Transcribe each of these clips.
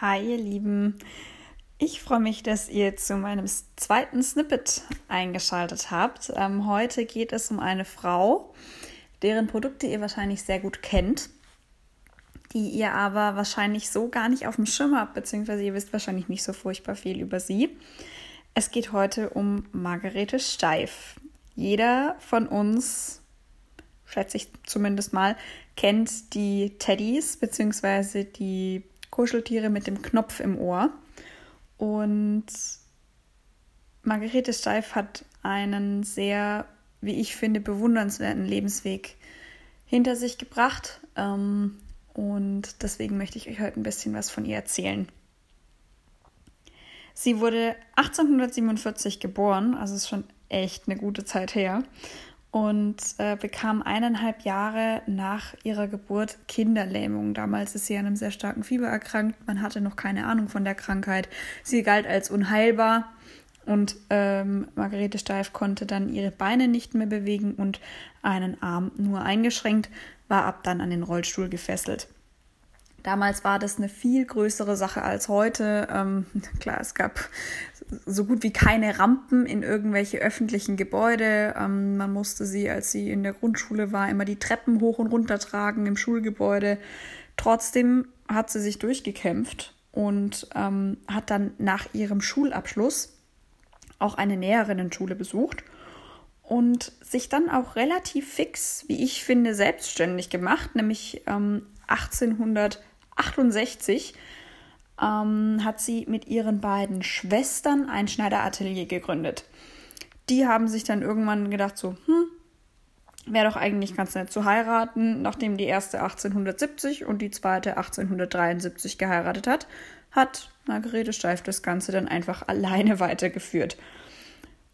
Hi, ihr Lieben. Ich freue mich, dass ihr zu meinem zweiten Snippet eingeschaltet habt. Ähm, heute geht es um eine Frau, deren Produkte ihr wahrscheinlich sehr gut kennt, die ihr aber wahrscheinlich so gar nicht auf dem Schirm habt, beziehungsweise ihr wisst wahrscheinlich nicht so furchtbar viel über sie. Es geht heute um Margarete Steif. Jeder von uns, schätze ich zumindest mal, kennt die Teddys, beziehungsweise die Kuscheltiere mit dem Knopf im Ohr. Und Margarete Steif hat einen sehr, wie ich finde, bewundernswerten Lebensweg hinter sich gebracht. Ähm, und deswegen möchte ich euch heute ein bisschen was von ihr erzählen. Sie wurde 1847 geboren, also ist schon echt eine gute Zeit her und äh, bekam eineinhalb Jahre nach ihrer Geburt Kinderlähmung. Damals ist sie an einem sehr starken Fieber erkrankt. Man hatte noch keine Ahnung von der Krankheit. Sie galt als unheilbar und ähm, Margarete Steif konnte dann ihre Beine nicht mehr bewegen und einen Arm nur eingeschränkt, war ab dann an den Rollstuhl gefesselt. Damals war das eine viel größere Sache als heute. Ähm, klar, es gab so gut wie keine Rampen in irgendwelche öffentlichen Gebäude. Ähm, man musste sie, als sie in der Grundschule war, immer die Treppen hoch und runter tragen im Schulgebäude. Trotzdem hat sie sich durchgekämpft und ähm, hat dann nach ihrem Schulabschluss auch eine Näherinnenschule besucht und sich dann auch relativ fix, wie ich finde, selbstständig gemacht, nämlich ähm, 1800 1968 ähm, hat sie mit ihren beiden Schwestern ein Schneideratelier gegründet. Die haben sich dann irgendwann gedacht, so, hm, wäre doch eigentlich ganz nett zu heiraten. Nachdem die erste 1870 und die zweite 1873 geheiratet hat, hat Margarete Steif das Ganze dann einfach alleine weitergeführt.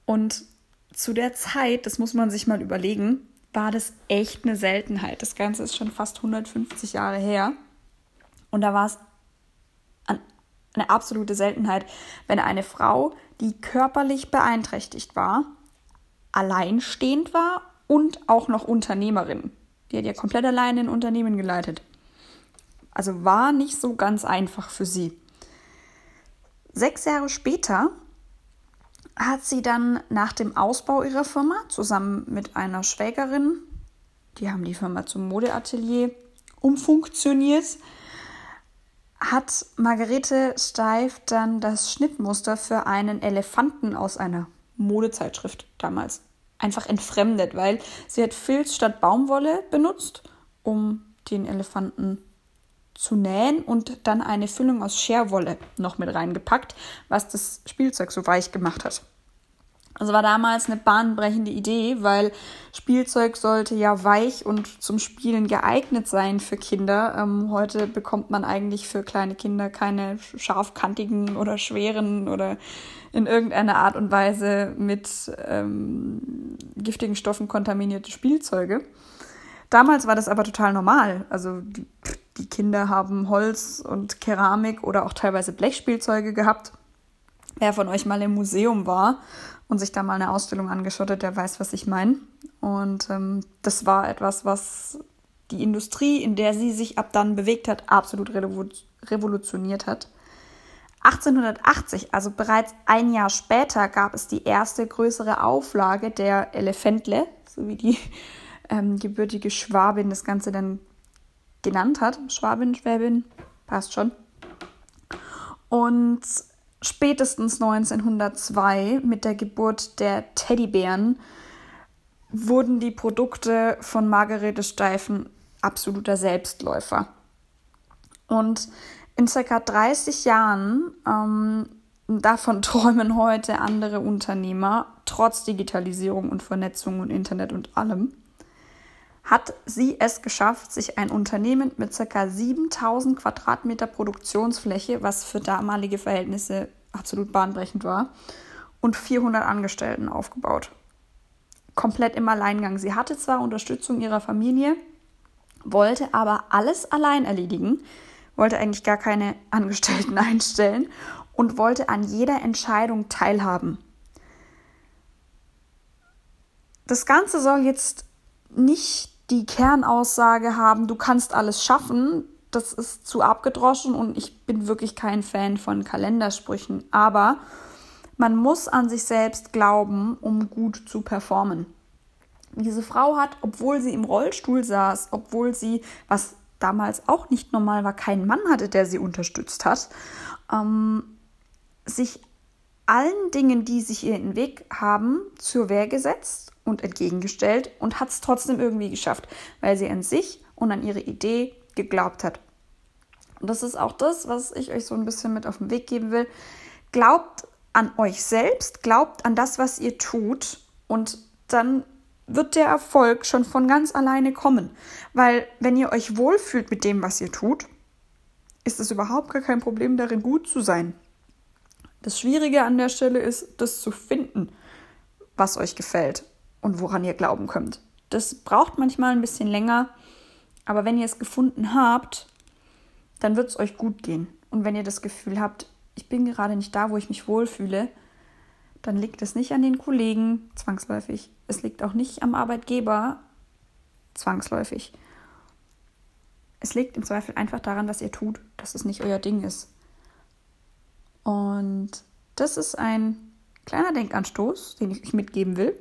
Und zu der Zeit, das muss man sich mal überlegen, war das echt eine Seltenheit. Das Ganze ist schon fast 150 Jahre her. Und da war es eine absolute Seltenheit, wenn eine Frau, die körperlich beeinträchtigt war, alleinstehend war und auch noch Unternehmerin. Die hat ja komplett alleine ein Unternehmen geleitet. Also war nicht so ganz einfach für sie. Sechs Jahre später hat sie dann nach dem Ausbau ihrer Firma zusammen mit einer Schwägerin, die haben die Firma zum Modeatelier umfunktioniert, hat Margarete Steif dann das Schnittmuster für einen Elefanten aus einer Modezeitschrift damals einfach entfremdet, weil sie hat Filz statt Baumwolle benutzt, um den Elefanten zu nähen und dann eine Füllung aus Scherwolle noch mit reingepackt, was das Spielzeug so weich gemacht hat. Also war damals eine bahnbrechende Idee, weil Spielzeug sollte ja weich und zum Spielen geeignet sein für Kinder. Ähm, heute bekommt man eigentlich für kleine Kinder keine scharfkantigen oder schweren oder in irgendeiner Art und Weise mit ähm, giftigen Stoffen kontaminierte Spielzeuge. Damals war das aber total normal. Also die, die Kinder haben Holz und Keramik oder auch teilweise Blechspielzeuge gehabt. Wer von euch mal im Museum war und sich da mal eine Ausstellung angeschaut hat, der weiß, was ich meine. Und ähm, das war etwas, was die Industrie, in der sie sich ab dann bewegt hat, absolut revolutioniert hat. 1880, also bereits ein Jahr später, gab es die erste größere Auflage der Elefantle, so wie die ähm, gebürtige Schwabin das Ganze dann genannt hat. Schwabin, Schwäbin, passt schon. Und spätestens 1902 mit der Geburt der Teddybären wurden die Produkte von Margarete Steifen absoluter Selbstläufer. Und in ca. 30 Jahren, ähm, davon träumen heute andere Unternehmer, trotz Digitalisierung und Vernetzung und Internet und allem, hat sie es geschafft, sich ein Unternehmen mit ca. 7000 Quadratmeter Produktionsfläche, was für damalige Verhältnisse absolut bahnbrechend war, und 400 Angestellten aufgebaut. Komplett im Alleingang. Sie hatte zwar Unterstützung ihrer Familie, wollte aber alles allein erledigen, wollte eigentlich gar keine Angestellten einstellen und wollte an jeder Entscheidung teilhaben. Das Ganze soll jetzt nicht die Kernaussage haben, du kannst alles schaffen, das ist zu abgedroschen und ich bin wirklich kein Fan von Kalendersprüchen. Aber man muss an sich selbst glauben, um gut zu performen. Diese Frau hat, obwohl sie im Rollstuhl saß, obwohl sie, was damals auch nicht normal war, keinen Mann hatte, der sie unterstützt hat, ähm, sich allen Dingen, die sich ihr in den Weg haben, zur Wehr gesetzt und entgegengestellt und hat es trotzdem irgendwie geschafft, weil sie an sich und an ihre Idee geglaubt hat. Und das ist auch das, was ich euch so ein bisschen mit auf den Weg geben will. Glaubt an euch selbst, glaubt an das, was ihr tut und dann wird der Erfolg schon von ganz alleine kommen. Weil wenn ihr euch wohlfühlt mit dem, was ihr tut, ist es überhaupt gar kein Problem darin, gut zu sein. Das Schwierige an der Stelle ist, das zu finden, was euch gefällt und woran ihr glauben könnt. Das braucht manchmal ein bisschen länger, aber wenn ihr es gefunden habt, dann wird es euch gut gehen. Und wenn ihr das Gefühl habt, ich bin gerade nicht da, wo ich mich wohlfühle, dann liegt es nicht an den Kollegen zwangsläufig. Es liegt auch nicht am Arbeitgeber zwangsläufig. Es liegt im Zweifel einfach daran, was ihr tut, dass es nicht euer Ding ist. Und das ist ein kleiner Denkanstoß, den ich euch mitgeben will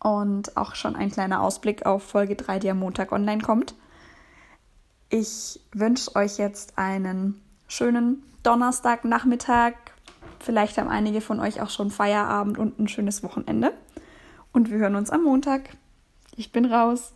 und auch schon ein kleiner Ausblick auf Folge 3, die am Montag online kommt. Ich wünsche euch jetzt einen schönen Donnerstagnachmittag. Vielleicht haben einige von euch auch schon Feierabend und ein schönes Wochenende. Und wir hören uns am Montag. Ich bin raus.